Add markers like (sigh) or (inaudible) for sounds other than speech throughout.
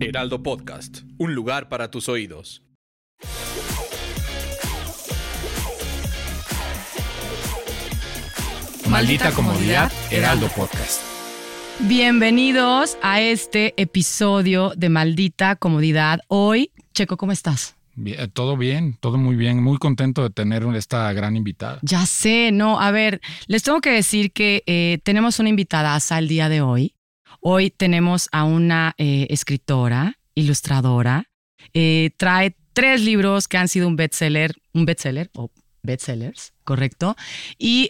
Heraldo Podcast, un lugar para tus oídos. Maldita comodidad, Heraldo Podcast. Bienvenidos a este episodio de Maldita Comodidad. Hoy, Checo, ¿cómo estás? Bien, todo bien, todo muy bien. Muy contento de tener esta gran invitada. Ya sé, no, a ver, les tengo que decir que eh, tenemos una invitada el día de hoy. Hoy tenemos a una eh, escritora, ilustradora. Eh, trae tres libros que han sido un bestseller, un bestseller o bestsellers, correcto. Y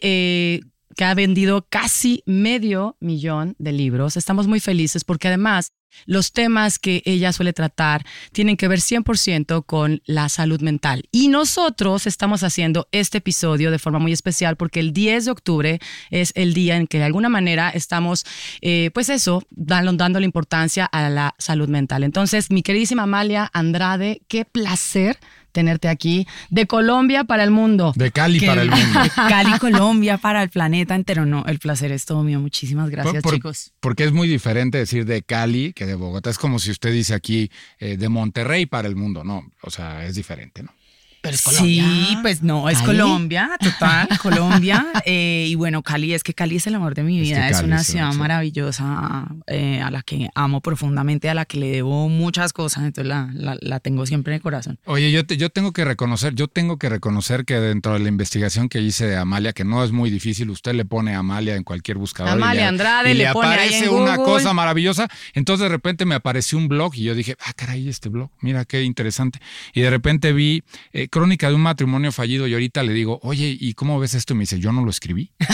que ha vendido casi medio millón de libros. Estamos muy felices porque además los temas que ella suele tratar tienen que ver 100% con la salud mental. Y nosotros estamos haciendo este episodio de forma muy especial porque el 10 de octubre es el día en que de alguna manera estamos, eh, pues eso, dando, la importancia a la salud mental. Entonces, mi queridísima Amalia Andrade, qué placer tenerte aquí. De Colombia para el mundo. De Cali para el mundo. (laughs) Cali, Colombia para el planeta entero. No, el placer es todo mío. Muchísimas gracias, chicos. Porque es muy diferente decir de Cali que de Bogotá. Es como si usted dice aquí eh, de Monterrey para el mundo. No, o sea, es diferente, ¿no? Pero es Colombia. Sí, pues no, es Colombia, total, (laughs) Colombia. Eh, y bueno, Cali, es que Cali es el amor de mi vida. Es, una ciudad maravillosa eh, a la que amo profundamente, a la que le debo muchas cosas, entonces la, la, tengo siempre en el corazón. Oye, yo, yo tengo que reconocer, yo tengo que reconocer que dentro de la investigación que hice de Amalia, que no es muy difícil, usted le pone Amalia en cualquier buscador. Amalia Andrade, le, pone aparece una cosa maravillosa. Entonces de repente me apareció un blog y yo dije, ah, caray, este blog, mira qué interesante. Y de repente vi eh, crónica de un matrimonio fallido y ahorita le digo, oye, ¿y cómo ves esto? Y me dice, yo no lo escribí. (laughs)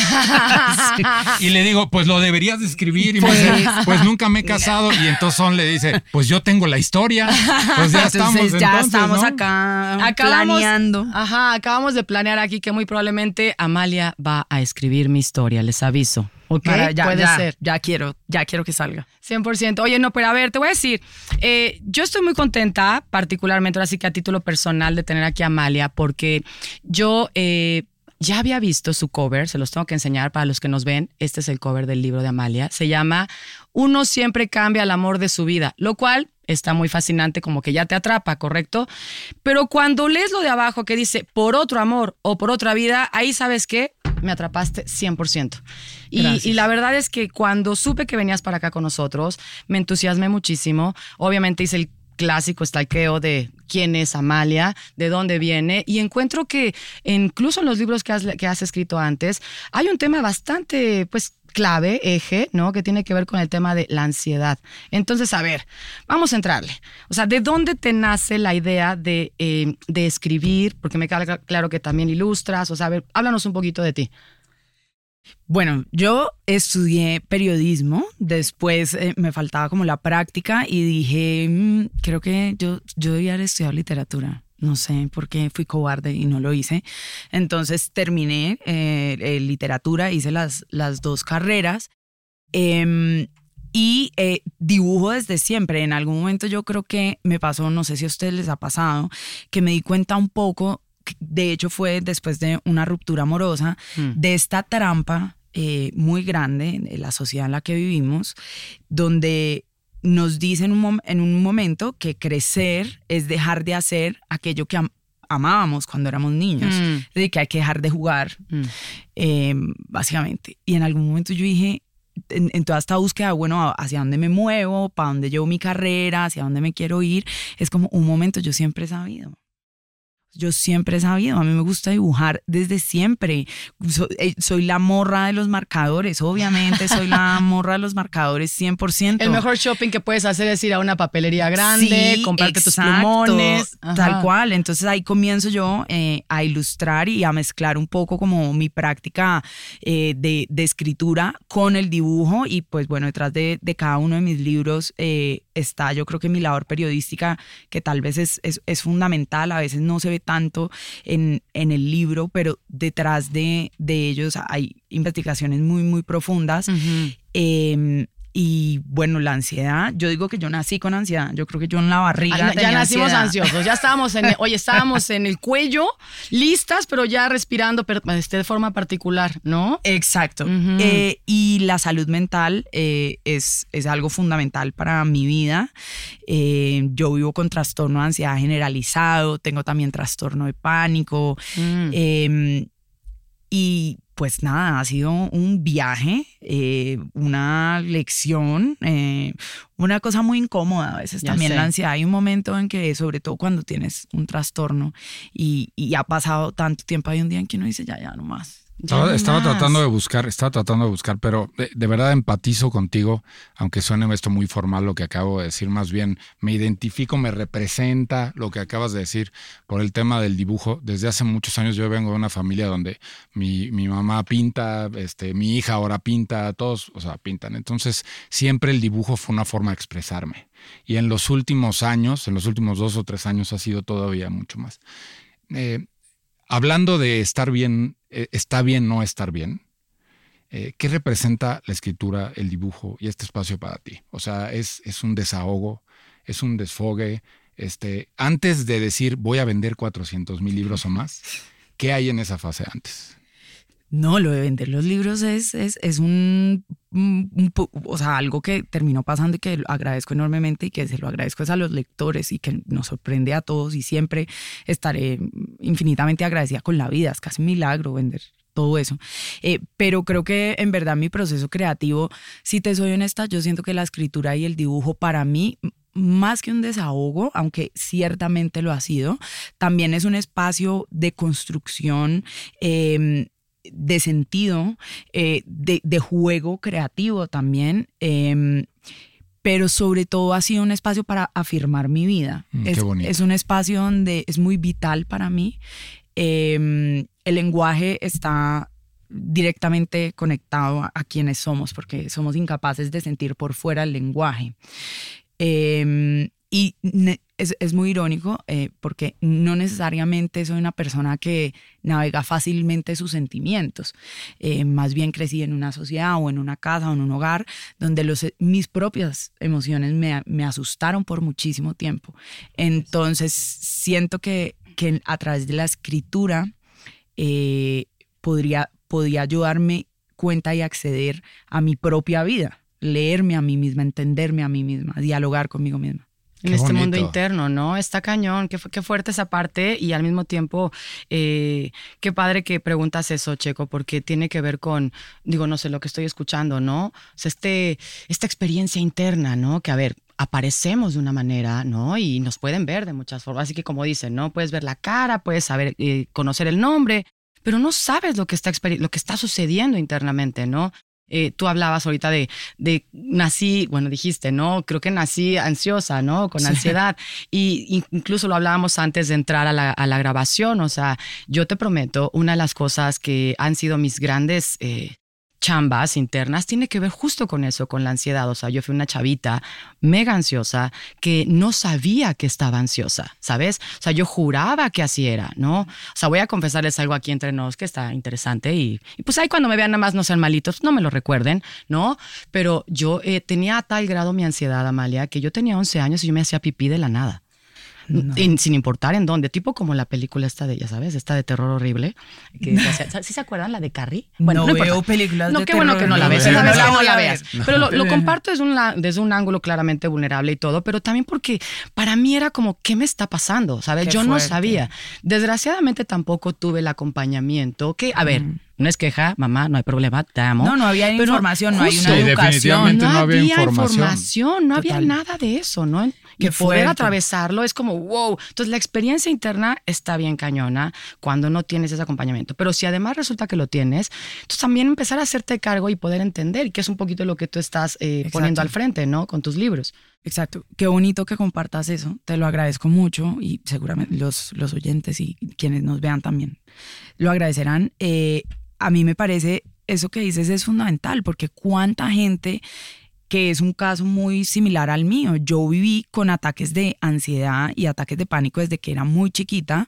Y le digo, pues lo deberías de escribir. Y me dice, pues, (laughs) pues nunca me he casado. Y entonces Son le dice, pues yo tengo la historia. Pues ya estamos. ya estamos acá planeando. Ajá, acabamos de planear aquí que muy probablemente Amalia va a escribir mi historia, les aviso. Ok, ya, puede ser. Ya quiero, ya quiero que salga. 100%. Oye, no, pero a ver, te voy a decir, eh, yo estoy muy contenta, particularmente ahora sí que a título personal, de tener aquí a Amalia, porque yo eh, ya había visto su cover, se los tengo que enseñar para los que nos ven. Este es el cover del libro de Amalia. Se llama Uno siempre cambia el amor de su vida, lo cual está muy fascinante, como que ya te atrapa, ¿correcto? Pero cuando lees lo de abajo que dice por otro amor o por otra vida, ahí sabes que me atrapaste 100%. Y, y, la verdad es que cuando supe que venías para acá con nosotros, me entusiasmé muchísimo. Obviamente hice el clásico stalkeo de quién es Amalia, de dónde viene, y encuentro que incluso en los libros que has, que has escrito antes, hay un tema bastante, pues, clave, eje, ¿no? Que tiene que ver con el tema de la ansiedad. Entonces, a ver, vamos a entrarle. O sea, ¿de dónde te nace la idea de, eh, de escribir? Porque me queda claro que también ilustras. O sea, a ver, háblanos un poquito de ti. Bueno, yo estudié periodismo, después eh, me faltaba como la práctica y dije, mm, creo que yo, yo debía haber estudiado literatura no sé por qué fui cobarde y no lo hice. Entonces terminé eh, literatura, hice las, las dos carreras. Em, y eh, dibujo desde siempre. En algún momento yo creo que me pasó, no sé si a ustedes les ha pasado, que me di cuenta un poco, de hecho fue después de una ruptura amorosa, hmm. de esta trampa eh, muy grande en la sociedad en la que vivimos, donde nos dicen en un momento que crecer es dejar de hacer aquello que amábamos cuando éramos niños, mm. de que hay que dejar de jugar, mm. em, básicamente. Y en algún momento yo dije, en, toda esta búsqueda, bueno, hacia dónde me muevo, para dónde llevo mi carrera, hacia dónde me quiero ir, es como un momento, yo siempre he sabido. Yo siempre he sabido, a mí me gusta dibujar desde siempre. Eh, soy, la morra de los marcadores, obviamente soy la (laughs) morra de los marcadores 100%. El mejor shopping que puedes hacer es ir a una papelería grande, comprarte tus plumones. Tal cual, entonces ahí comienzo yo eh, a ilustrar y a mezclar un poco como mi práctica eh, de, escritura con el dibujo y pues bueno, detrás de, cada uno de mis libros está yo creo que mi labor periodística que tal vez es, es fundamental, a veces no se ve tanto en, en el libro, pero detrás de, de, ellos hay investigaciones muy, muy profundas. Y bueno, la ansiedad, yo digo que yo nací con ansiedad, yo creo que yo en la barriga. ya nacimos ansiosos, ya estábamos en, oye, estábamos en el cuello, listas, pero ya respirando pero, este, de forma particular, ¿no? Exacto. Eh, y la salud mental eh, es, es algo fundamental para mi vida. Eh, yo vivo con trastorno de ansiedad generalizado, tengo también trastorno de pánico. Mm. Em, y pues nada, ha sido un viaje, eh, una lección, eh, una cosa muy incómoda a veces también la ansiedad. Hay un momento en que, sobre todo cuando tienes un trastorno y, y ha pasado tanto tiempo, hay un día en que uno dice, ya, ya, no más estaba, tratando de buscar, estaba tratando de buscar, pero de, verdad empatizo contigo, aunque suene esto muy formal lo que acabo de decir, más bien me identifico, me representa lo que acabas de decir por el tema del dibujo. Desde hace muchos años yo vengo de una familia donde mi, mi mamá pinta, este, mi hija ahora pinta, todos, o sea, pintan. Entonces siempre el dibujo fue una forma de expresarme. Y en los últimos años, en los últimos dos o tres años ha sido todavía mucho más. Eh, hablando de estar bien, eh, está bien no estar bien, eh, ¿qué representa la escritura, el dibujo y este espacio para ti? O sea, es, es un desahogo, es un desfogue. Este, antes de decir voy a vender 400 mil libros o más, ¿qué hay en esa fase antes? No, lo de vender los libros es, es, es un, o sea, algo que terminó pasando y que agradezco enormemente y que se lo agradezco es a los lectores y que nos sorprende a todos y siempre estaré infinitamente agradecida con la vida. Es casi un milagro vender todo eso. Eh, pero creo que en verdad mi proceso creativo, si te soy honesta, yo siento que la escritura y el dibujo para mí más que un desahogo, aunque ciertamente lo ha sido, también es un espacio de construcción eh, de sentido, eh, de, juego creativo también. Em, pero sobre todo ha sido un espacio para afirmar mi vida. Mm, es, es, un espacio donde es muy vital para mí. Em, el lenguaje está directamente conectado a, quienes somos, porque somos incapaces de sentir por fuera el lenguaje. Em, y es, muy irónico eh, porque no necesariamente soy una persona que navega fácilmente sus sentimientos. Eh, más bien crecí en una sociedad o en una casa o en un hogar donde los, mis propias emociones me, asustaron por muchísimo tiempo. Entonces siento que, que a través de la escritura eh, podría, podría ayudarme cuenta y acceder a mi propia vida, leerme a mí misma, entenderme a mí misma, dialogar conmigo misma en este mundo interno, ¿no? Está cañón, qué, qué, fuerte esa parte y al mismo tiempo, eh, qué padre que preguntas eso, Checo, porque tiene que ver con, digo, no sé, lo que estoy escuchando, ¿no? O sea, este, esta experiencia interna, ¿no? Que a ver, aparecemos de una manera, ¿no? Y nos pueden ver de muchas formas, así que como dicen, ¿no? Puedes ver la cara, puedes saber, eh, conocer el nombre, pero no sabes lo que está, lo que está sucediendo internamente, ¿no? Eh, tú hablabas ahorita de, de, nací, bueno, dijiste, ¿no? Creo que nací ansiosa, ¿no? Con ansiedad. Y incluso lo hablábamos antes de entrar a la, a la, grabación. O sea, yo te prometo, una de las cosas que han sido mis grandes eh, chambas internas tiene que ver justo con eso, con la ansiedad. O sea, yo fui una chavita mega ansiosa que no sabía que estaba ansiosa, ¿sabes? O sea, yo juraba que así era, ¿no? O sea, voy a confesarles algo aquí entre nos que está interesante y, pues ahí cuando me vean nada más no sean malitos, no me lo recuerden, ¿no? Pero yo eh, tenía a tal grado mi ansiedad, Amalia, que yo tenía 11 años y yo me hacía pipí de la nada sin importar en dónde, tipo como la película esta de, ya sabes, esta de terror horrible. Que, ¿Sí se acuerdan la de Carrie? Bueno, no, veo películas no, qué bueno que no la ves, no, no la veas. Pero lo, (laughs) comparto desde un, desde un ángulo claramente vulnerable y todo, pero también porque para mí era como, ¿qué me está pasando? ¿Sabes? Yo no sabía. Desgraciadamente tampoco tuve el acompañamiento que, a ver, no es queja, mamá, no hay problema, te amo. No, no había información, no hay una educación. no, había, información. no había nada de eso, ¿no? Y poder atravesarlo es como, wow. Entonces, la experiencia interna está bien cañona cuando no tienes ese acompañamiento. Pero si además resulta que lo tienes, entonces también empezar a hacerte cargo y poder entender, que es un poquito lo que tú estás eh, poniendo al frente, ¿no? Con tus libros. Exacto. Qué bonito que compartas eso. Te lo agradezco mucho y seguramente los, los oyentes y quienes nos vean también lo agradecerán. Eh, a mí me parece eso que dices es fundamental porque cuánta gente que es un caso muy similar al mío. Yo viví con ataques de ansiedad y ataques de pánico desde que era muy chiquita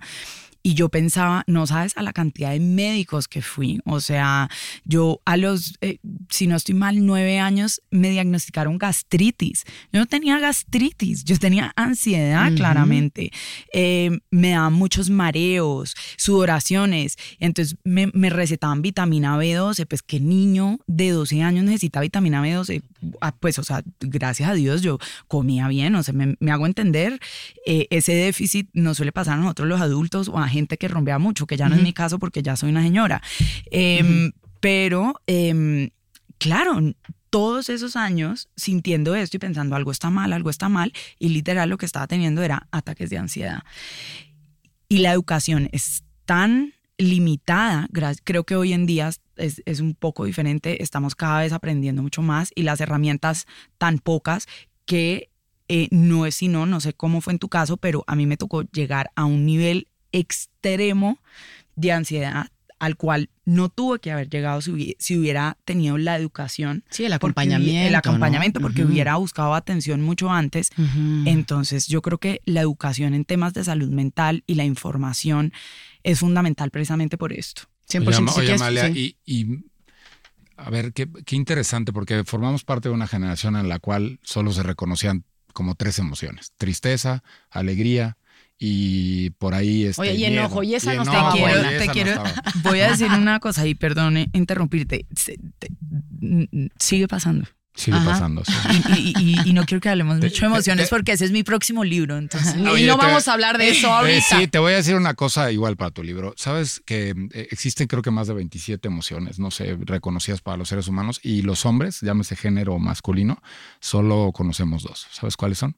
y yo pensaba, no sabes a la cantidad de médicos que fui. O sea, yo a los, eh, si no estoy mal, nueve años me diagnosticaron gastritis. Yo no tenía gastritis, yo tenía ansiedad claramente. Eh, me daban muchos mareos, sudoraciones. Entonces me, me, recetaban vitamina B12. Pues qué niño de 12 años necesita vitamina B12. Ah, pues, o sea, gracias a Dios yo comía bien. O sea, me, me hago entender. Eh, ese déficit no suele pasar a nosotros los adultos o a gente que rompea mucho, que ya no es mi caso porque ya soy una señora. Em, pero, em, claro, todos esos años sintiendo esto y pensando algo está mal, algo está mal, y literal lo que estaba teniendo era ataques de ansiedad. Y la educación es tan limitada, creo que hoy en día es, es, un poco diferente, estamos cada vez aprendiendo mucho más y las herramientas tan pocas que eh, no es sino, no sé cómo fue en tu caso, pero a mí me tocó llegar a un nivel extremo de ansiedad al cual no tuve que haber llegado si hubiera, tenido la educación. Sí, el acompañamiento. el acompañamiento, porque hubiera buscado atención mucho antes. Entonces, yo creo que la educación en temas de salud mental y la información es fundamental precisamente por esto. 100%. Oye, Amalia, y, y, a ver, qué, qué interesante, porque formamos parte de una generación en la cual solo se reconocían como tres emociones, tristeza, alegría y por ahí este, Oye, y enojo, y esa no, está te quiero, (laughs) voy a decir una cosa y perdone interrumpirte. Sigue pasando. Sigue pasando. Y, no quiero que hablemos mucho de emociones porque ese es mi próximo libro. Entonces. y no vamos a hablar de eso eh, ahorita. sí, te voy a decir una cosa igual para tu libro. Sabes que eh, existen creo que más de 27 emociones, no sé, reconocidas para los seres humanos y los hombres, llámese género masculino, solo conocemos dos. ¿Sabes cuáles son?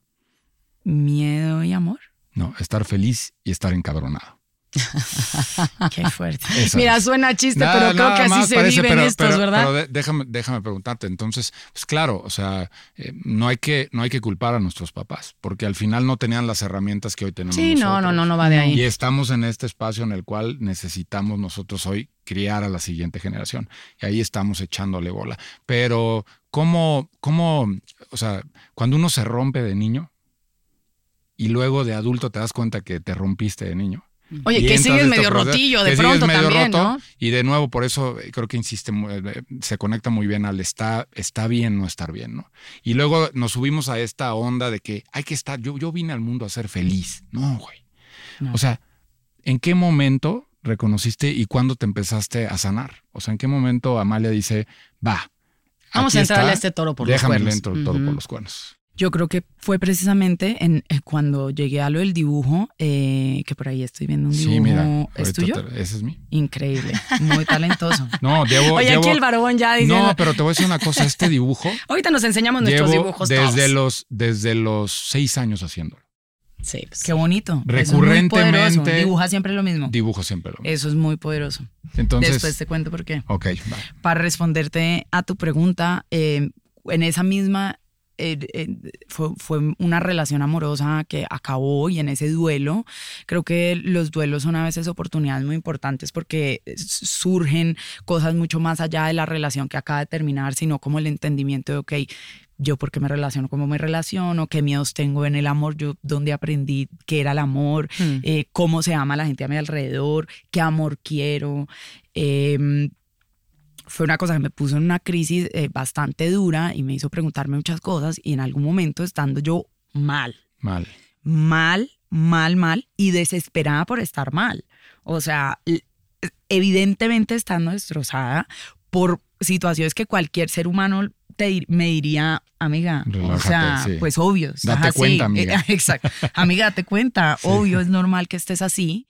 Miedo y amor. No, estar feliz y estar encabronado. (laughs) Qué fuerte. Mira, suena chiste, pero creo que así se viven estos, ¿verdad? Pero déjame, déjame preguntarte. Entonces, pues claro, o sea, eh, no, hay que, no hay que culpar a nuestros papás, porque al final no tenían las herramientas que hoy tenemos. Sí, no, no, no, no va de ahí. Y estamos en este espacio en el cual necesitamos nosotros hoy criar a la siguiente generación. Y ahí estamos echándole bola. Pero, ¿cómo, cómo, o sea, cuando uno se rompe de niño, y luego de adulto te das cuenta que te rompiste de niño. Oye, que sigues medio rotillo de pronto también, ¿no? Y de nuevo, por eso eh, creo que insiste, eh, se conecta muy bien al está, está bien no estar bien, ¿no? Y luego nos subimos a esta onda de que hay que estar, yo, yo vine al mundo a ser feliz. No, güey. O sea, ¿en qué momento reconociste y cuándo te empezaste a sanar? O sea, ¿en qué momento Amalia dice, va? Vamos a entrarle a este toro por los cuernos. Déjame el toro por los cuernos. Yo creo que fue precisamente en, eh, cuando llegué a lo del dibujo, eh, que por ahí estoy viendo un dibujo. Sí, mira, ¿Es tuyo? ese es mi. Increíble, muy talentoso. (laughs) No, llevo. Oye, aquí el varón ya dice. No, pero te voy a decir una cosa: este dibujo. (laughs) Ahorita nos enseñamos nuestros dibujos. Desde los, desde los seis años haciéndolo. Sí, pues Qué bonito. Recurrentemente. Dibuja siempre lo mismo. Dibujo siempre lo mismo. Eso es muy poderoso. Entonces. Después te cuento por qué. Ok, Para responderte a tu pregunta, eh, en esa misma eh, eh, fue, fue, una relación amorosa que acabó y en ese duelo, creo que los duelos son a veces oportunidades muy importantes porque surgen cosas mucho más allá de la relación que acaba de terminar, sino como el entendimiento de, ok, yo por qué me relaciono, cómo me relaciono, qué miedos tengo en el amor, yo dónde aprendí qué era el amor, hmm. eh, cómo se ama la gente a mi alrededor, qué amor quiero. Eh, fue una cosa que me puso en una crisis eh, bastante dura y me hizo preguntarme muchas cosas y en algún momento estando yo mal. Mal. Mal, mal, mal y desesperada por estar mal. O sea, evidentemente estando destrozada por situaciones que cualquier ser humano te, me diría, amiga, o sea, pues obvio. Date cuenta, amiga. (laughs) Exacto. Amiga, date cuenta, (laughs) obvio, es normal que estés así.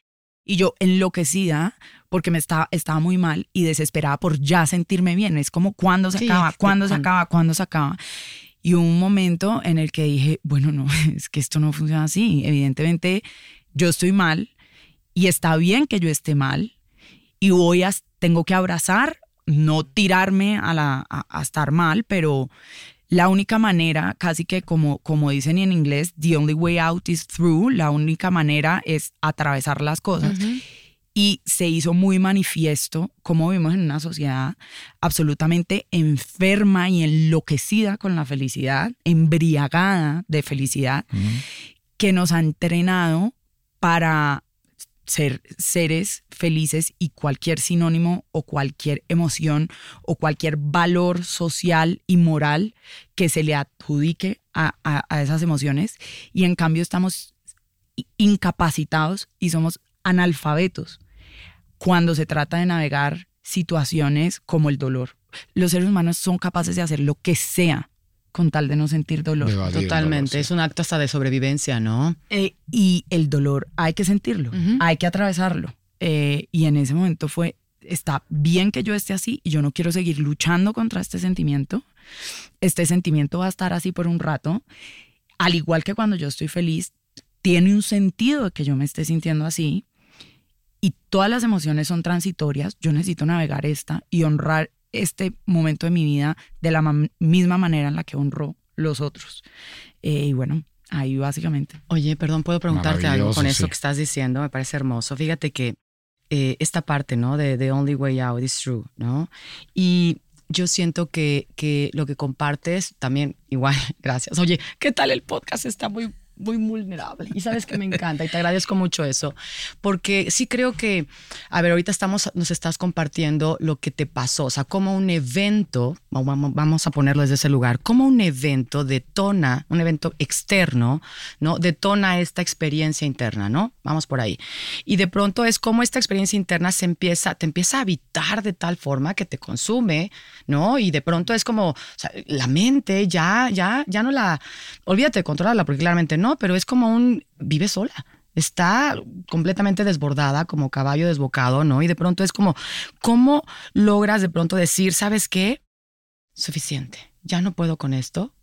Y yo enloquecida porque me estaba, estaba muy mal y desesperada por ya sentirme bien. Es como cuando se acaba, cuando se acaba, cuando se acaba. Y hubo un momento en el que dije, bueno, no, (laughs) es que esto no funciona así. Evidentemente, yo estoy mal y está bien que yo esté mal y voy a, tengo que abrazar, no tirarme a, la, a estar mal, pero la única manera, casi que como, como dicen en inglés, the only way out is through, la única manera es atravesar las cosas. Y se hizo muy manifiesto como vivimos en una sociedad absolutamente enferma y enloquecida con la felicidad, embriagada de felicidad, que nos ha entrenado para ser seres felices y cualquier sinónimo o cualquier emoción o cualquier valor social y moral que se le adjudique a, a esas emociones y en cambio estamos incapacitados y somos analfabetos cuando se trata de navegar situaciones como el dolor. Los seres humanos son capaces de hacer lo que sea con tal de no sentir dolor. Totalmente, es un acto hasta de sobrevivencia, ¿no? Eh, y el dolor hay que sentirlo, hay que atravesarlo. Eh, y en ese momento fue, está bien que yo esté así y yo no quiero seguir luchando contra este sentimiento. Este sentimiento va a estar así por un rato. Al igual que cuando yo estoy feliz, tiene un sentido que yo me esté sintiendo así. Y todas las emociones son transitorias. Yo necesito navegar esta y honrar este momento de mi vida de la misma manera en la que honro los otros. Eh, y bueno, ahí básicamente. Oye, perdón, puedo preguntarte algo con eso que estás diciendo, me parece hermoso. Fíjate que eh, esta parte, ¿no? De The Only Way Out is True, ¿no? Y yo siento que, que lo que compartes también, igual, (laughs) gracias. Oye, ¿qué tal el podcast? Está muy muy vulnerable. Y sabes que me encanta y te agradezco mucho eso, porque sí creo que, a ver, ahorita estamos, nos estás compartiendo lo que te pasó, o sea, como un evento, vamos a ponerlo desde ese lugar, como un evento detona, un evento externo, ¿no? Detona esta experiencia interna, ¿no? Vamos por ahí. Y de pronto es como esta experiencia interna se empieza, te empieza a habitar de tal forma que te consume, ¿no? Y de pronto es como, o sea, la mente ya, ya, ya no la, olvídate de controlarla, porque claramente pero es como un vive sola. Está completamente desbordada, como caballo desbocado, ¿no? Y de pronto es como, ¿cómo logras de pronto decir, ¿sabes qué? Suficiente, ya no puedo con esto.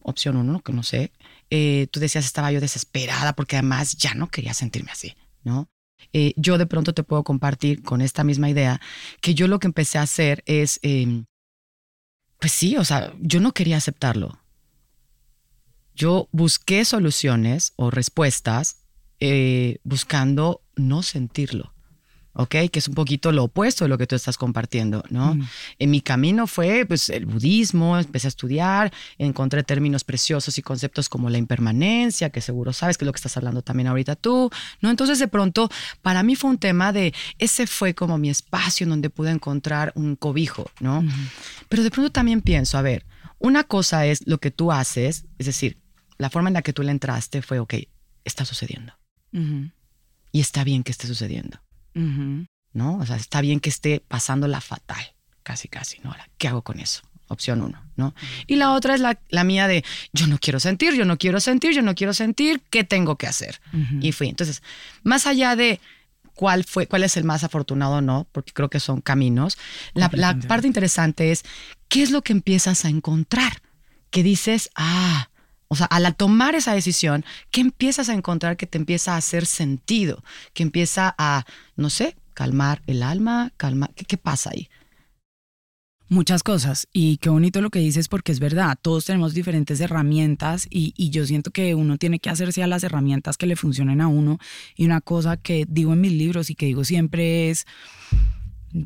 Opción uno, que no sé. Eh, tú decías, estaba yo desesperada porque además ya no quería sentirme así, ¿no? Eh, yo de pronto te puedo compartir con esta misma idea que yo lo que empecé a hacer es, em, pues sí, o sea, yo no quería aceptarlo yo busqué soluciones o respuestas eh, buscando no sentirlo. ¿ok? Que es un poquito lo opuesto de lo que tú estás compartiendo, ¿no? Mm. En mi camino fue, pues, el budismo, empecé a estudiar, encontré términos preciosos y conceptos como la impermanencia, que seguro sabes que es lo que estás hablando también ahorita tú, ¿no? Entonces, de pronto, para mí fue un tema de, ese fue como mi espacio en donde pude encontrar un cobijo, ¿no? Pero de pronto también pienso, a ver, una cosa es lo que tú haces, es decir, la forma en la que tú le entraste fue, ok, está sucediendo. Y está bien que esté sucediendo. ¿No? O sea, está bien que esté pasando la fatal, casi, casi, ¿no? Ahora, ¿qué hago con eso? Opción uno, ¿no? Y la otra es la, la, mía de, yo no quiero sentir, yo no quiero sentir, yo no quiero sentir, ¿qué tengo que hacer? Y fui. Entonces, más allá de cuál fue, cuál es el más afortunado o no, porque creo que son caminos, la, la parte interesante es, ¿qué es lo que empiezas a encontrar? Que dices, ah, o sea, al tomar esa decisión, ¿qué empiezas a encontrar que te empieza a hacer sentido? Que empieza a, no sé, calmar el alma, calmar, ¿qué, pasa ahí? Muchas cosas y qué bonito lo que dices porque es verdad, todos tenemos diferentes herramientas y, y, yo siento que uno tiene que hacerse a las herramientas que le funcionen a uno y una cosa que digo en mis libros y que digo siempre es,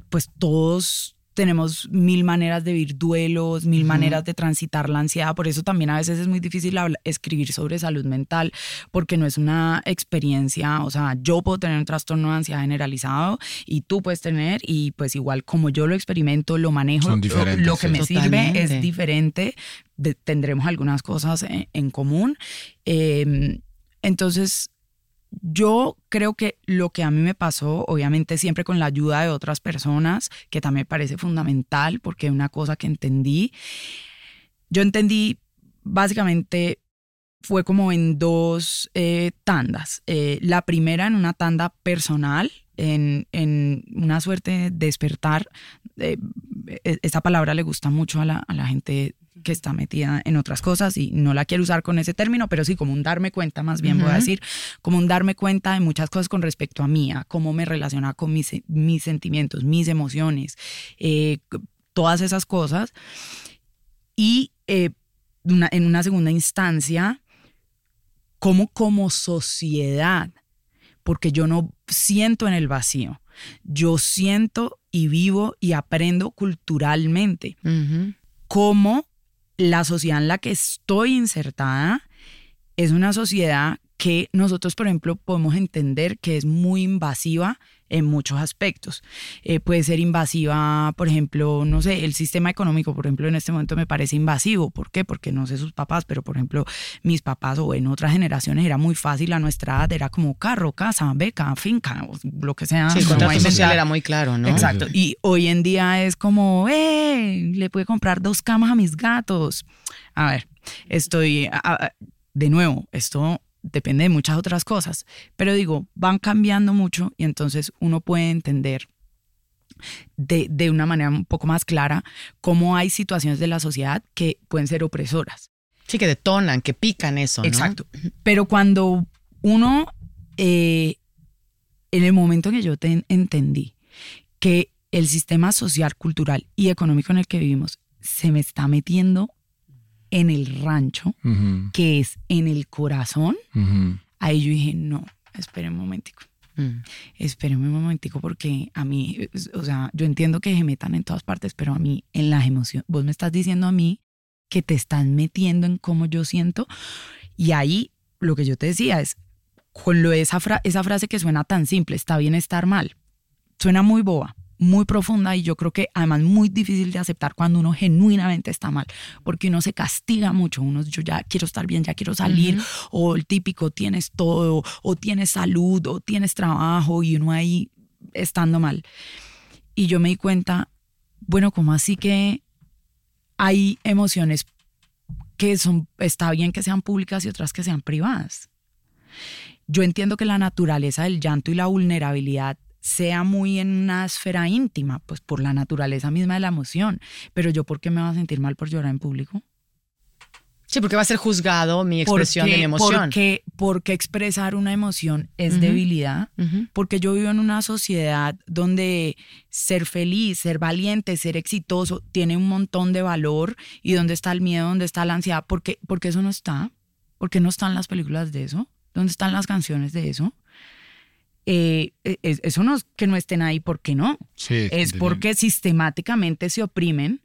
pues todos tenemos mil maneras de vivir duelos, mil maneras de transitar la ansiedad. Por eso también a veces es muy difícil escribir sobre salud mental, porque no es una experiencia, o sea, yo puedo tener un trastorno de ansiedad generalizado y tú puedes tener, y pues igual como yo lo experimento, lo manejo, lo, que me sirve es diferente, tendremos algunas cosas en, común. Em, entonces, yo creo que lo que a mí me pasó, obviamente siempre con la ayuda de otras personas, que también me parece fundamental porque una cosa que entendí, yo entendí básicamente fue como en dos eh, tandas. Eh, la primera en una tanda personal, en, una suerte de despertar. Eh, esa palabra le gusta mucho a la, a la gente que está metida en otras cosas y no la quiero usar con ese término, pero sí como un darme cuenta, más bien voy a decir, como un darme cuenta de muchas cosas con respecto a mí, a cómo me relaciona con mis, mis sentimientos, mis emociones, eh, todas esas cosas. Y eh, en una segunda instancia, como como sociedad, porque yo no siento en el vacío, yo siento y vivo y aprendo culturalmente. cómo la sociedad en la que estoy insertada es una sociedad que que nosotros, por ejemplo, podemos entender que es muy invasiva en muchos aspectos. Eh, puede ser invasiva, por ejemplo, no sé, el sistema económico, por ejemplo, en este momento me parece invasivo. ¿Por qué? Porque no sé sus papás, pero por ejemplo, mis papás o en otras generaciones era muy fácil a nuestra edad, era como carro, casa, beca, finca, lo que sea. Sí, el contrato social era muy claro, ¿no? Exacto. Y hoy en día es como, ¡eh! Le puede comprar dos camas a mis gatos. A ver, estoy, de nuevo, esto depende de muchas otras cosas, pero digo, van cambiando mucho y entonces uno puede entender de, de, una manera un poco más clara cómo hay situaciones de la sociedad que pueden ser opresoras. Sí, que detonan, que pican eso. ¿no? Exacto. Pero cuando uno, eh, en el momento que yo te entendí que el sistema social, cultural y económico en el que vivimos se me está metiendo en el rancho, que es en el corazón, ahí yo dije, no, espere un momentico. Mm. Espéreme un momentico porque a mí, o sea, yo entiendo que se metan en todas partes, pero a mí en las emociones, vos me estás diciendo a mí que te están metiendo en cómo yo siento y ahí lo que yo te decía es, con lo de esa, esa frase que suena tan simple, está bien estar mal, suena muy boba, muy profunda y yo creo que además muy difícil de aceptar cuando uno genuinamente está mal, porque uno se castiga mucho, uno yo ya quiero estar bien, ya quiero salir, o el típico tienes todo, o tienes salud, o tienes trabajo y uno ahí estando mal. Y yo me di cuenta, bueno, como así que hay emociones que son, está bien que sean públicas y otras que sean privadas. Yo entiendo que la naturaleza del llanto y la vulnerabilidad sea muy en una esfera íntima, pues por la naturaleza misma de la emoción. Pero yo, ¿por qué me voy a sentir mal por llorar en público? Sí, porque va a ser juzgado mi expresión de mi emoción. Porque, porque expresar una emoción es debilidad. Porque yo vivo en una sociedad donde ser feliz, ser valiente, ser exitoso tiene un montón de valor. ¿Y dónde está el miedo? ¿Dónde está la ansiedad? Porque, porque eso no está. porque no están las películas de eso? ¿Dónde están las canciones de eso? Eh, e, eso no es que no estén ahí porque no. es porque sistemáticamente se oprimen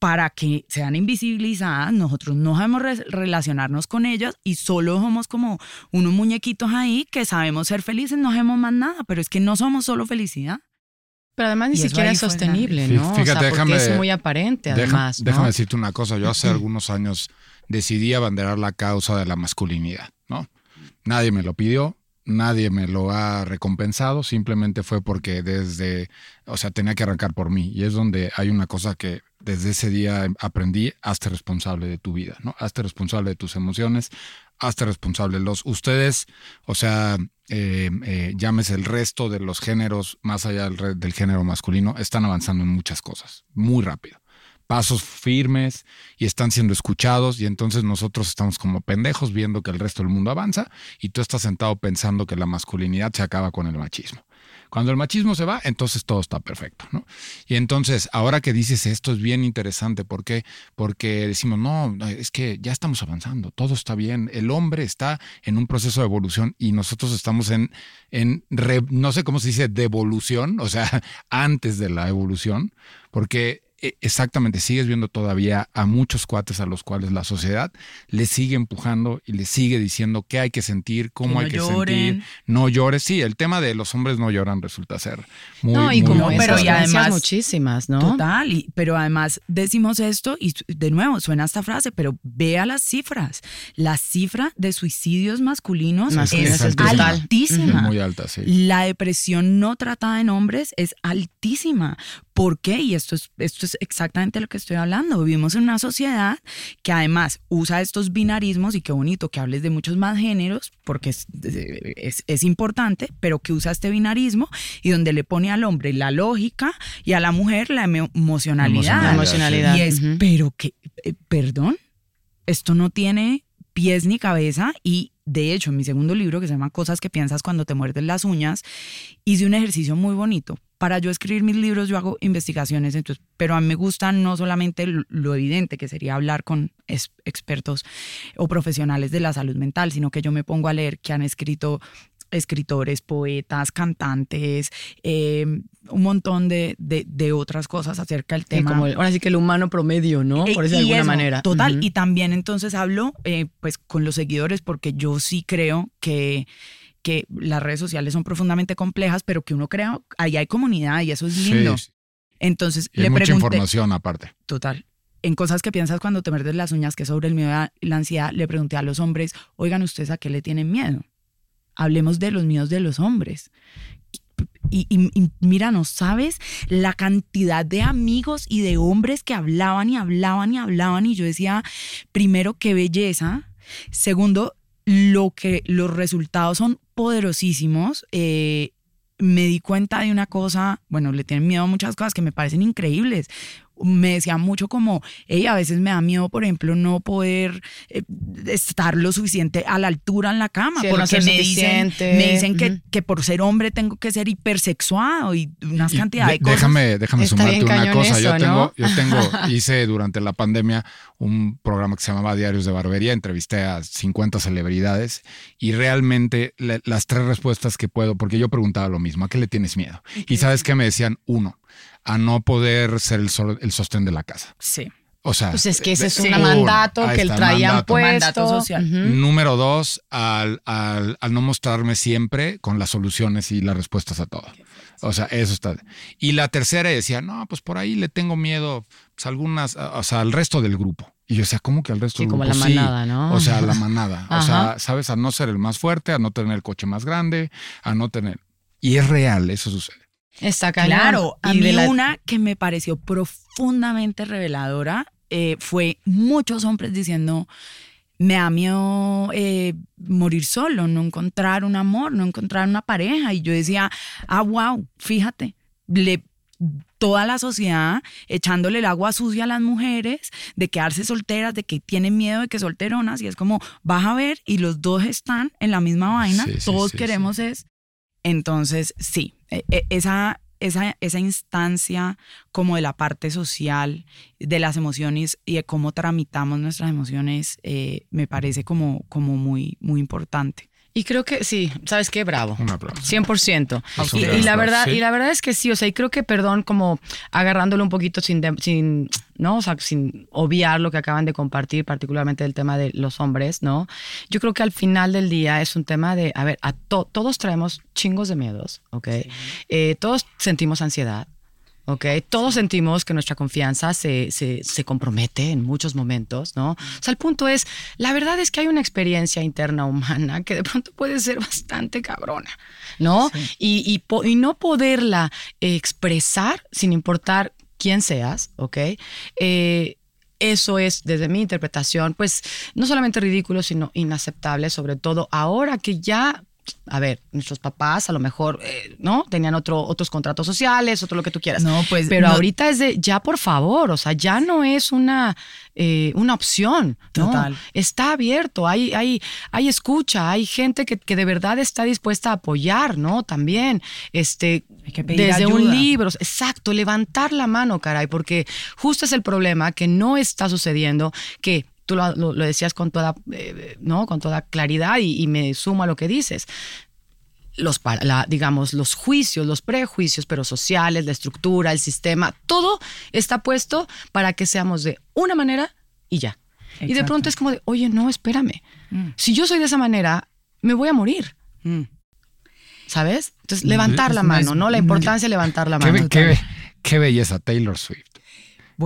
para que sean invisibilizadas, nosotros no sabemos relacionarnos con ellas y solo somos como unos muñequitos ahí que sabemos ser felices, no hacemos más nada, pero es que no somos solo felicidad. Pero además ni siquiera es sostenible, ¿no? Fíjate, déjame, es muy aparente, además. Déjame decirte una cosa, yo hace algunos años decidí abanderar la causa de la masculinidad, ¿no? Nadie me lo pidió, nadie me lo ha recompensado, simplemente fue porque desde, o sea, tenía que arrancar por mí. Y es donde hay una cosa que desde ese día aprendí, hazte responsable de tu vida, ¿no? Hazte responsable de tus emociones, hazte responsable de los... Ustedes, o sea, eh, eh, llámese el resto de los géneros, más allá del, del género masculino, están avanzando en muchas cosas, muy rápido pasos firmes y están siendo escuchados y entonces nosotros estamos como pendejos viendo que el resto del mundo avanza y tú estás sentado pensando que la masculinidad se acaba con el machismo. Cuando el machismo se va, entonces todo está perfecto, ¿no? Y entonces, ahora que dices esto es bien interesante, ¿por qué? Porque decimos, no, es que ya estamos avanzando, todo está bien, el hombre está en un proceso de evolución y nosotros estamos en, en no sé cómo se dice, devolución, o sea, (laughs) antes de la evolución, porque exactamente, sigues viendo todavía a muchos cuates a los cuales la sociedad le sigue empujando y le sigue diciendo qué hay que sentir, cómo hay que sentir, no llores. Sí, el tema de los hombres no lloran resulta ser muy No, y como pero y además muchísimas, ¿no? Total, y, pero además decimos esto y de nuevo suena esta frase, pero vea las cifras. La cifra de suicidios masculinos es, altísima. muy alta, sí. La depresión no tratada en hombres es altísima. ¿Por qué? Y esto es, esto es exactamente lo que estoy hablando. Vivimos en una sociedad que además usa estos binarismos y qué bonito que hables de muchos más géneros porque es, es, importante, pero que usa este binarismo y donde le pone al hombre la lógica y a la mujer la emocionalidad. La emocionalidad. Y es, pero que, eh, perdón, esto no tiene pies ni cabeza y de hecho en mi segundo libro que se llama Cosas que piensas cuando te muerden las uñas, hice un ejercicio muy bonito. Para yo escribir mis libros yo hago investigaciones, entonces, pero a mí me gusta no solamente lo evidente, que sería hablar con expertos o profesionales de la salud mental, sino que yo me pongo a leer que han escrito escritores, poetas, cantantes, eh, un montón de, de, otras cosas acerca del tema. como ahora sí que el humano promedio, ¿no? Por decirlo de alguna manera. Total, y también entonces hablo eh, pues con los seguidores porque yo sí creo que que las redes sociales son profundamente complejas, pero que uno crea, ahí hay comunidad y eso es lindo. Entonces, le mucha información aparte. Total. En cosas que piensas cuando te merdes las uñas, que sobre el miedo y la ansiedad, le pregunté a los hombres, oigan, ¿ustedes a qué le tienen miedo? Hablemos de los miedos de los hombres. Y, mira, no sabes la cantidad de amigos y de hombres que hablaban y hablaban y hablaban. Y yo decía, primero, qué belleza. Segundo, lo que los resultados son poderosísimos. Eh, me di cuenta de una cosa, bueno, le tienen miedo a muchas cosas que me parecen increíbles me decía mucho como, ella a veces me da miedo, por ejemplo, no poder eh, estar lo suficiente a la altura en la cama, porque me, dicen, me dicen que, que, por ser hombre tengo que ser hipersexuado y unas cantidades de, cosas. Déjame, déjame sumarte una cosa. yo, tengo, yo tengo, (laughs) hice durante la pandemia un programa que se llamaba Diarios de Barbería, entrevisté a 50 celebridades y realmente las tres respuestas que puedo, porque yo preguntaba lo mismo, ¿a qué le tienes miedo? Y sabes qué me decían, uno, a no poder ser el, el sostén de la casa. Sí. O sea, pues es que ese es un mandato que él traía puesto. social. Número dos, al, al, no mostrarme siempre con las soluciones y las respuestas a todo. O sea, eso está. Y la tercera decía, no, pues por ahí le tengo miedo pues, algunas, o sea, al resto del grupo. Y yo decía, ¿cómo que al resto del grupo? Como la manada, ¿no? O sea, la (laughs) manada. o sea, ¿sabes? A no ser el más fuerte, a no tener el coche más grande, a no tener. Y es real, eso sucede. Está Claro, a mí una que me pareció profundamente reveladora eh, fue muchos hombres diciendo, me da miedo eh, morir solo, no encontrar un amor, no encontrar una pareja. Y yo decía, ah, wow, fíjate, le, toda la sociedad echándole el agua sucia a las mujeres, de quedarse solteras, de que tienen miedo de que solteronas, y es como, vas a ver, y los dos están en la misma vaina, todos queremos es. Entonces, sí, e, e, esa, esa, esa, instancia como de la parte social, de las emociones y de cómo tramitamos nuestras emociones, eh, me parece como, como muy, muy importante. Y creo que sí, ¿sabes qué? Bravo. Un aplauso. 100%. Y, la verdad, y la verdad es que sí, o sea, y creo que, perdón, como agarrándolo un poquito sin, sin, ¿no? O sea, sin obviar lo que acaban de compartir, particularmente el tema de los hombres, ¿no? Yo creo que al final del día es un tema de, a ver, a todos traemos chingos de miedos, ¿ok? Eh, todos sentimos ansiedad, ¿ok? Todos sentimos que nuestra confianza se, se, compromete en muchos momentos, ¿no? O sea, el punto es, la verdad es que hay una experiencia interna humana que de pronto puede ser bastante cabrona, ¿no? Y, y, no poderla expresar sin importar quién seas, ¿ok? Eh, eso es, desde mi interpretación, pues no solamente ridículo, sino inaceptable, sobre todo ahora que ya a ver, nuestros papás a lo mejor, eh, ¿no? Tenían otro, otros contratos sociales, otro lo que tú quieras. No, pues. Pero ahorita es de, ya por favor, o sea, ya no es una, eh, una opción. Total. Está abierto, hay, hay, hay escucha, hay gente que, que, de verdad está dispuesta a apoyar, ¿no? También, este, desde un libro, exacto, levantar la mano, caray, porque justo es el problema que no está sucediendo, que tú lo, decías con toda, eh, ¿no? con toda claridad y, me sumo a lo que dices. Los, digamos, los juicios, los prejuicios, pero sociales, la estructura, el sistema, todo está puesto para que seamos de una manera y ya. Y de pronto es como de, oye, no, espérame. Mm. Si yo soy de esa manera, me voy a morir. Mm. ¿Sabes? Entonces, levantar la mano, ¿no? La importancia de levantar la mano. qué belleza, Taylor Swift.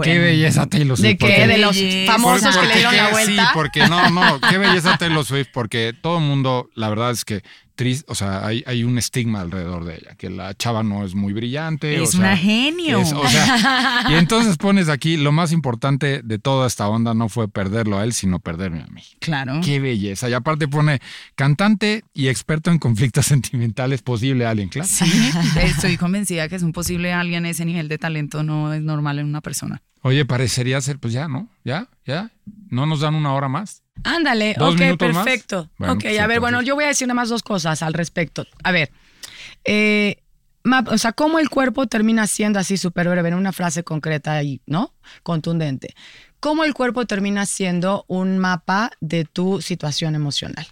Qué belleza Taylor Swift. ¿De qué? ¿De los famosos que le dieron la vuelta? Sí, porque no, no, qué belleza Taylor Swift, porque todo el mundo, la verdad es que triste, o sea, hay, hay, un estigma alrededor de ella, que la chava no es muy brillante. Es una genio. o sea, (laughs) y entonces pones aquí, lo más importante de toda esta onda no fue perderlo a él, sino perderme a mí. Claro. Qué belleza. Y aparte pone cantante y experto en conflictos (laughs) sentimentales, posible alguien, claro. Sí, estoy convencida que es un posible alguien, ese nivel de talento no es normal en una persona. Oye, parecería ser, pues ya, ¿no? Ya, ya. No nos dan una hora más. Ándale, ok, perfecto. ok, pues a ver, bueno, yo voy a decir nada más dos cosas al respecto. A ver, eh, o sea, cómo el cuerpo termina siendo así súper breve en una frase concreta y, ¿no? Contundente. Cómo el cuerpo termina siendo un mapa de tu situación emocional.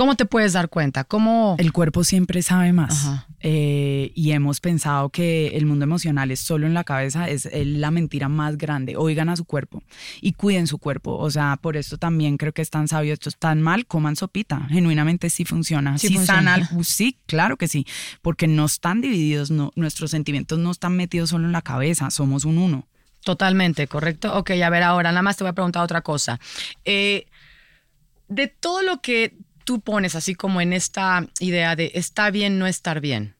¿Cómo te puedes dar cuenta? ¿Cómo... El cuerpo siempre sabe más. Eh, y hemos pensado que el mundo emocional es solo en la cabeza, es la mentira más grande. Oigan a su cuerpo y cuiden su cuerpo. O sea, por esto también creo que es tan sabio, esto es tan mal, coman sopita. Genuinamente sí funciona. Sí, funciona. sí, claro que sí, porque no están divididos, no, nuestros sentimientos no están metidos solo en la cabeza, somos un uno. Totalmente, correcto. Ok, a ver, ahora nada más te voy a preguntar otra cosa. Eh, de todo lo que tú pones así como en esta idea de está bien no estar bien,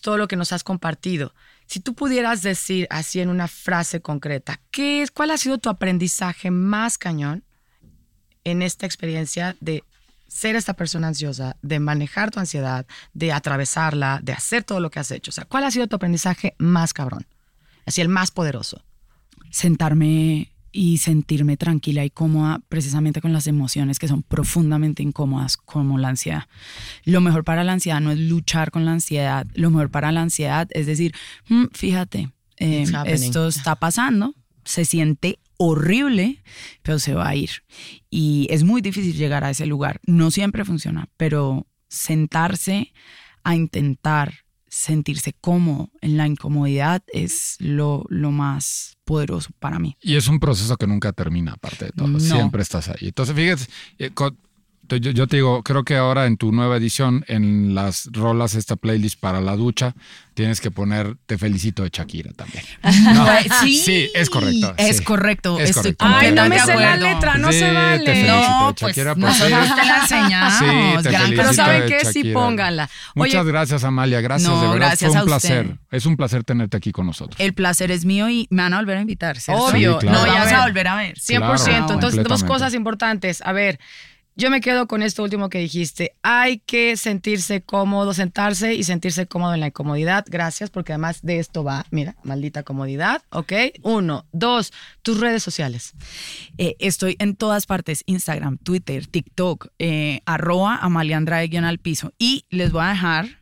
todo lo que nos has compartido, si tú pudieras decir así en una frase concreta, ¿qué es, ¿cuál ha sido tu aprendizaje más cañón en esta experiencia de ser esta persona ansiosa, de manejar tu ansiedad, de atravesarla, de hacer todo lo que has hecho? O sea, ¿cuál ha sido tu aprendizaje más cabrón? Así el más poderoso. Sentarme y sentirme tranquila y cómoda precisamente con las emociones que son profundamente incómodas como la ansiedad. Lo mejor para la ansiedad no es luchar con la ansiedad, lo mejor para la ansiedad es decir, mm, fíjate, eh, esto está pasando, se siente horrible, pero se va a ir. Y es muy difícil llegar a ese lugar. No siempre funciona, pero sentarse a intentar sentirse cómodo en la incomodidad es lo, lo, más poderoso para mí. Y es un proceso que nunca termina, aparte de todo. Siempre estás ahí. Entonces, fíjate, eh, yo, te digo, creo que ahora en tu nueva edición, en las rolas, esta playlist para la ducha, tienes que poner Te felicito de Shakira también. (laughs) sí, es correcto. Es correcto. Es correcto. Ay, no me sé la letra, no se vale. Te felicito no, pues, Shakira. Pues, te la enseñamos. Sí, te Pero ¿saben qué? Sí, póngala. Muchas gracias, Amalia. Gracias, de verdad. Gracias Fue un placer. Es un placer tenerte aquí con nosotros. El placer es mío y me van a volver a invitar. Obvio. No, ya vas a volver a ver. 100%. Entonces, dos cosas importantes. A ver, yo me quedo con esto último que dijiste. Hay que sentirse cómodo, sentarse y sentirse cómodo en la incomodidad. Gracias, porque además de esto va, mira, maldita comodidad. ¿Ok? Uno. Dos, tus redes sociales. Eh, estoy en todas partes: Instagram, Twitter, TikTok, eh, arroba Amalia al piso. Y les voy a dejar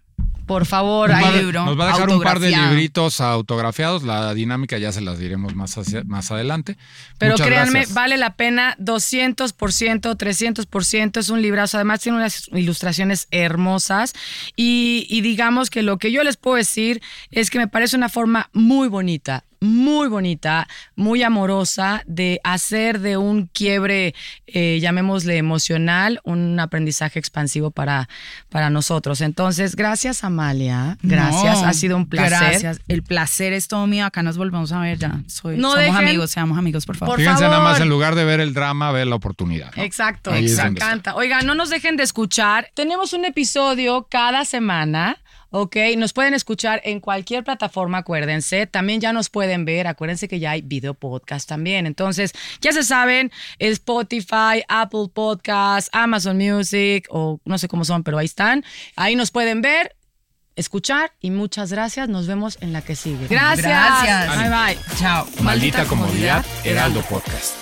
por favor, hay libro. Nos va a dejar un par de libritos autografiados. La dinámica ya se las diremos más, más adelante. Pero créanme, vale la pena 200%, 300%. Es un librazo. Además, tiene unas ilustraciones hermosas. Y, y digamos que lo que yo les puedo decir es que me parece una forma muy bonita muy bonita, muy amorosa, de hacer de un quiebre, eh, llamémosle emocional, un aprendizaje expansivo para, para nosotros. Entonces, gracias Amalia, gracias, ha sido un placer. Gracias, el placer es todo mío, acá nos volvemos a ver ya. Soy, somos amigos, seamos amigos, por favor. Fíjense nada más, en lugar de ver el drama, ver la oportunidad. Exacto, me encanta. Oigan, no nos dejen de escuchar. Tenemos un episodio cada semana Ok, nos pueden escuchar en cualquier plataforma, acuérdense. También ya nos pueden ver, acuérdense que ya hay video podcast también. Entonces, ya se saben, Spotify, Apple Podcasts, Amazon Music o no sé cómo son, pero ahí están. Ahí nos pueden ver, escuchar y muchas gracias. Nos vemos en la que sigue. Gracias. Gracias. Bye bye. Chao. Maldita, comodidad, Heraldo Podcast.